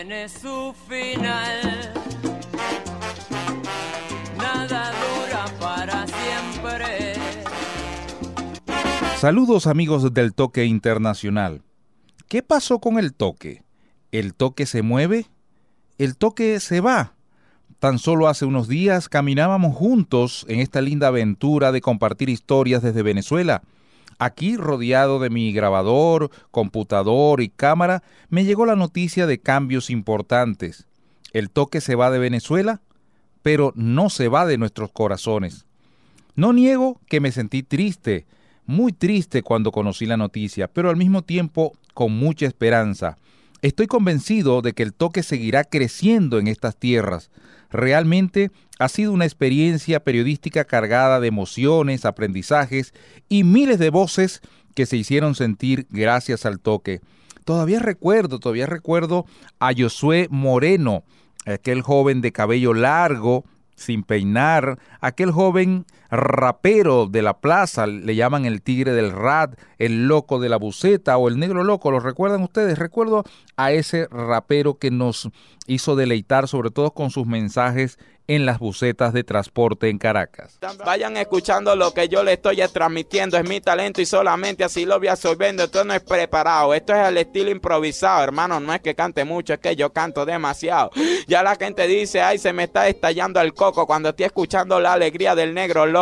tiene su final. Nada dura para siempre. Saludos amigos del Toque Internacional. ¿Qué pasó con el toque? ¿El toque se mueve? ¿El toque se va? Tan solo hace unos días caminábamos juntos en esta linda aventura de compartir historias desde Venezuela. Aquí, rodeado de mi grabador, computador y cámara, me llegó la noticia de cambios importantes. El toque se va de Venezuela, pero no se va de nuestros corazones. No niego que me sentí triste, muy triste cuando conocí la noticia, pero al mismo tiempo con mucha esperanza. Estoy convencido de que el toque seguirá creciendo en estas tierras. Realmente ha sido una experiencia periodística cargada de emociones, aprendizajes y miles de voces que se hicieron sentir gracias al toque. Todavía recuerdo, todavía recuerdo a Josué Moreno, aquel joven de cabello largo, sin peinar, aquel joven rapero de la plaza, le llaman el tigre del rat, el loco de la buceta o el negro loco, ¿lo recuerdan ustedes? Recuerdo a ese rapero que nos hizo deleitar sobre todo con sus mensajes en las bucetas de transporte en Caracas. Vayan escuchando lo que yo le estoy transmitiendo, es mi talento y solamente así lo voy absorbiendo. Esto no es preparado, esto es el estilo improvisado, hermano. No es que cante mucho, es que yo canto demasiado. Ya la gente dice, ay, se me está estallando el coco cuando estoy escuchando la alegría del negro loco.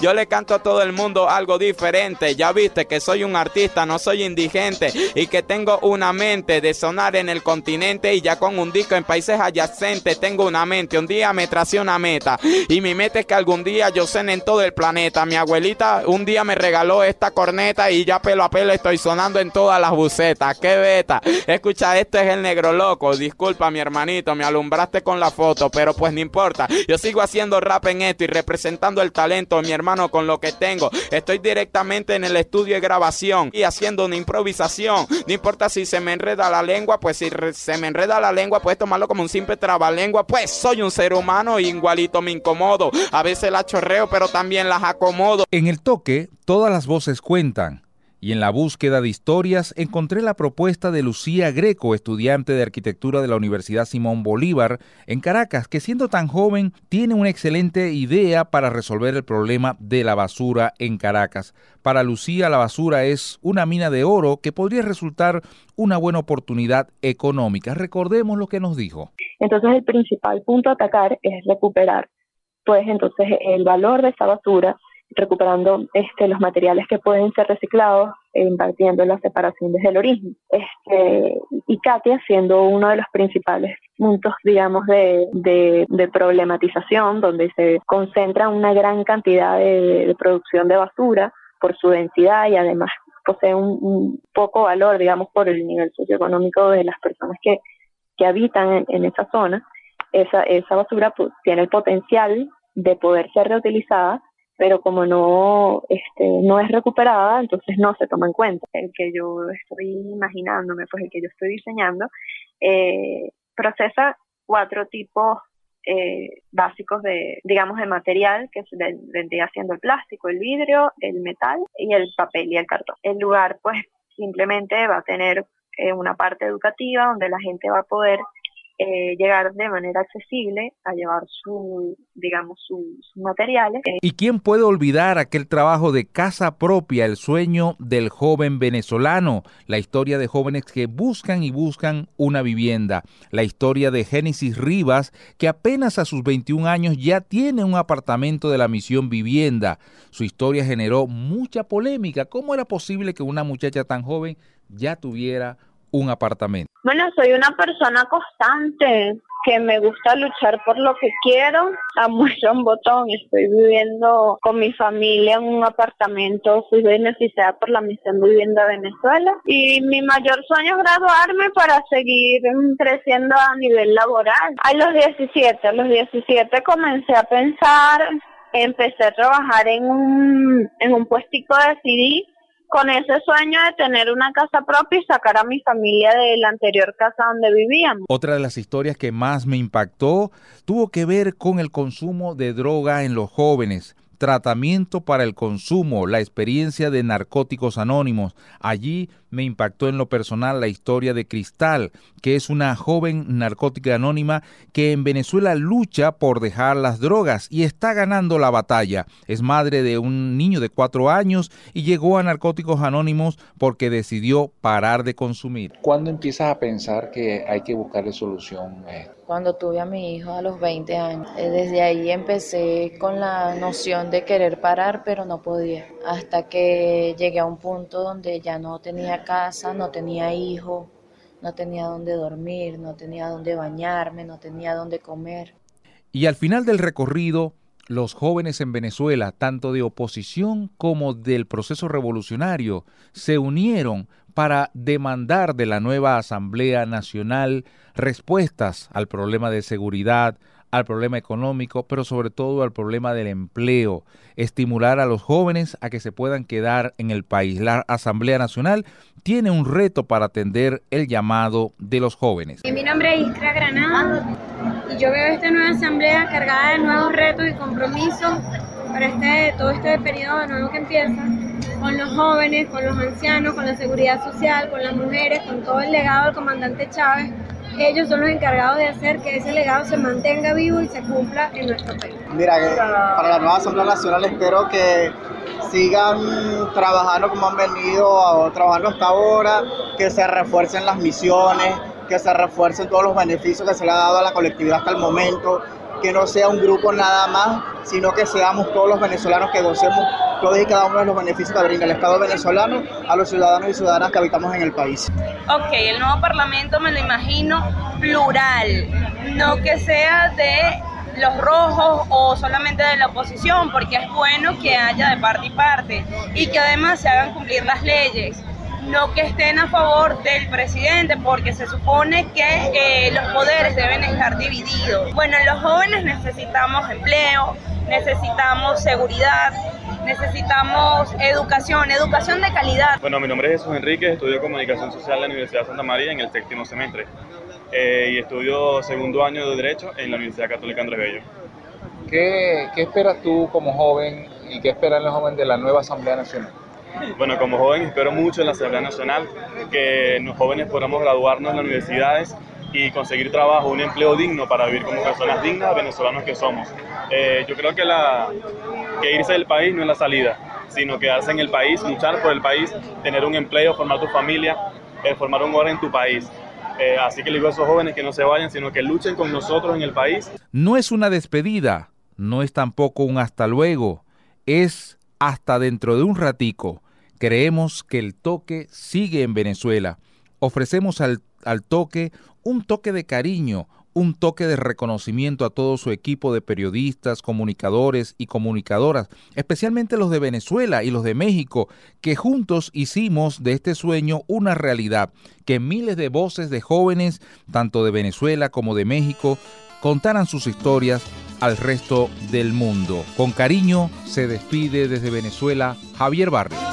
Yo le canto a todo el mundo algo diferente. Ya viste que soy un artista, no soy indigente y que tengo una mente de sonar en el continente y ya con un disco en países adyacentes tengo una mente. Un día me tras una meta. Y mi meta es que algún día yo cene en todo el planeta. Mi abuelita un día me regaló esta corneta y ya pelo a pelo estoy sonando en todas las bucetas. ¡Qué beta! Escucha, esto es el negro loco. Disculpa, mi hermanito, me alumbraste con la foto, pero pues no importa. Yo sigo haciendo rap en esto y representando el talento, mi hermano, con lo que tengo. Estoy directamente en el estudio de grabación y haciendo una improvisación. No importa si se me enreda la lengua, pues si se me enreda la lengua, puedes tomarlo como un simple trabalengua. Pues soy un ser humano igualito me incomodo. A veces la chorreo, pero también las acomodo. En el toque, todas las voces cuentan. Y en la búsqueda de historias encontré la propuesta de Lucía Greco, estudiante de arquitectura de la Universidad Simón Bolívar en Caracas, que siendo tan joven tiene una excelente idea para resolver el problema de la basura en Caracas. Para Lucía la basura es una mina de oro que podría resultar una buena oportunidad económica. Recordemos lo que nos dijo. Entonces el principal punto a atacar es recuperar, pues entonces el valor de esa basura, recuperando este, los materiales que pueden ser reciclados, e impartiendo la separación desde el origen. Este, y Katia siendo uno de los principales puntos, digamos, de, de, problematización, donde se concentra una gran cantidad de, producción de basura por su densidad y además posee un, poco valor, digamos, por el nivel socioeconómico de las personas que, que habitan en, esa zona, esa, esa basura pues, tiene el potencial de poder ser reutilizada, pero como no, este, no es recuperada, entonces no se toma en cuenta. El que yo estoy imaginándome, pues el que yo estoy diseñando, eh, procesa cuatro tipos eh, básicos de, digamos, de material que vendría siendo el plástico, el vidrio, el metal y el papel y el cartón. El lugar, pues, simplemente va a tener eh, una parte educativa donde la gente va a poder eh, llegar de manera accesible a llevar su, digamos, sus materiales. ¿Y quién puede olvidar aquel trabajo de casa propia, el sueño del joven venezolano, la historia de jóvenes que buscan y buscan una vivienda, la historia de Génesis Rivas, que apenas a sus 21 años ya tiene un apartamento de la misión vivienda. Su historia generó mucha polémica. ¿Cómo era posible que una muchacha tan joven ya tuviera un apartamento? Bueno, soy una persona constante que me gusta luchar por lo que quiero. A mucho un botón. Estoy viviendo con mi familia en un apartamento. Fui beneficiada por la misión Vivienda Venezuela. Y mi mayor sueño es graduarme para seguir creciendo a nivel laboral. A los 17, a los 17 comencé a pensar, empecé a trabajar en un, en un puestico de CD con ese sueño de tener una casa propia y sacar a mi familia de la anterior casa donde vivíamos. Otra de las historias que más me impactó tuvo que ver con el consumo de droga en los jóvenes. Tratamiento para el consumo, la experiencia de narcóticos anónimos. Allí me impactó en lo personal la historia de Cristal, que es una joven narcótica anónima que en Venezuela lucha por dejar las drogas y está ganando la batalla. Es madre de un niño de cuatro años y llegó a Narcóticos Anónimos porque decidió parar de consumir. ¿Cuándo empiezas a pensar que hay que buscarle solución a esto? Cuando tuve a mi hijo a los 20 años. Eh, desde ahí empecé con la noción de querer parar, pero no podía. Hasta que llegué a un punto donde ya no tenía casa, no tenía hijo, no tenía dónde dormir, no tenía dónde bañarme, no tenía dónde comer. Y al final del recorrido, los jóvenes en Venezuela, tanto de oposición como del proceso revolucionario, se unieron para demandar de la nueva Asamblea Nacional respuestas al problema de seguridad, al problema económico, pero sobre todo al problema del empleo, estimular a los jóvenes a que se puedan quedar en el país. La Asamblea Nacional tiene un reto para atender el llamado de los jóvenes. Mi nombre es Iskra Granada y yo veo esta nueva asamblea cargada de nuevos retos y compromisos para este, todo este periodo nuevo que empieza, con los jóvenes, con los ancianos, con la seguridad social, con las mujeres, con todo el legado del comandante Chávez ellos son los encargados de hacer que ese legado se mantenga vivo y se cumpla en nuestro país. Mira, para la nueva Asamblea Nacional espero que sigan trabajando como han venido trabajando hasta ahora, que se refuercen las misiones, que se refuercen todos los beneficios que se le ha dado a la colectividad hasta el momento, que no sea un grupo nada más, sino que seamos todos los venezolanos que gocemos todos y cada uno de los beneficios que brinda el Estado venezolano a los ciudadanos y ciudadanas que habitamos en el país. Ok, el nuevo Parlamento me lo imagino plural, no que sea de los rojos o solamente de la oposición, porque es bueno que haya de parte y parte y que además se hagan cumplir las leyes no que estén a favor del presidente, porque se supone que eh, los poderes deben estar divididos. Bueno, los jóvenes necesitamos empleo, necesitamos seguridad, necesitamos educación, educación de calidad. Bueno, mi nombre es Jesús Enrique, estudio Comunicación Social en la Universidad de Santa María en el séptimo semestre eh, y estudio segundo año de Derecho en la Universidad Católica Andrés Bello. ¿Qué, ¿Qué esperas tú como joven y qué esperan los jóvenes de la nueva Asamblea Nacional? Bueno, como joven espero mucho en la Asamblea Nacional que los jóvenes podamos graduarnos en las universidades y conseguir trabajo, un empleo digno para vivir como personas dignas, venezolanos que somos. Eh, yo creo que, la, que irse del país no es la salida, sino quedarse en el país, luchar por el país, tener un empleo, formar tu familia, eh, formar un hogar en tu país. Eh, así que le digo a esos jóvenes que no se vayan, sino que luchen con nosotros en el país. No es una despedida, no es tampoco un hasta luego, es hasta dentro de un ratico. Creemos que el toque sigue en Venezuela. Ofrecemos al, al toque un toque de cariño, un toque de reconocimiento a todo su equipo de periodistas, comunicadores y comunicadoras, especialmente los de Venezuela y los de México, que juntos hicimos de este sueño una realidad, que miles de voces de jóvenes, tanto de Venezuela como de México, contaran sus historias al resto del mundo. Con cariño se despide desde Venezuela Javier Barrio.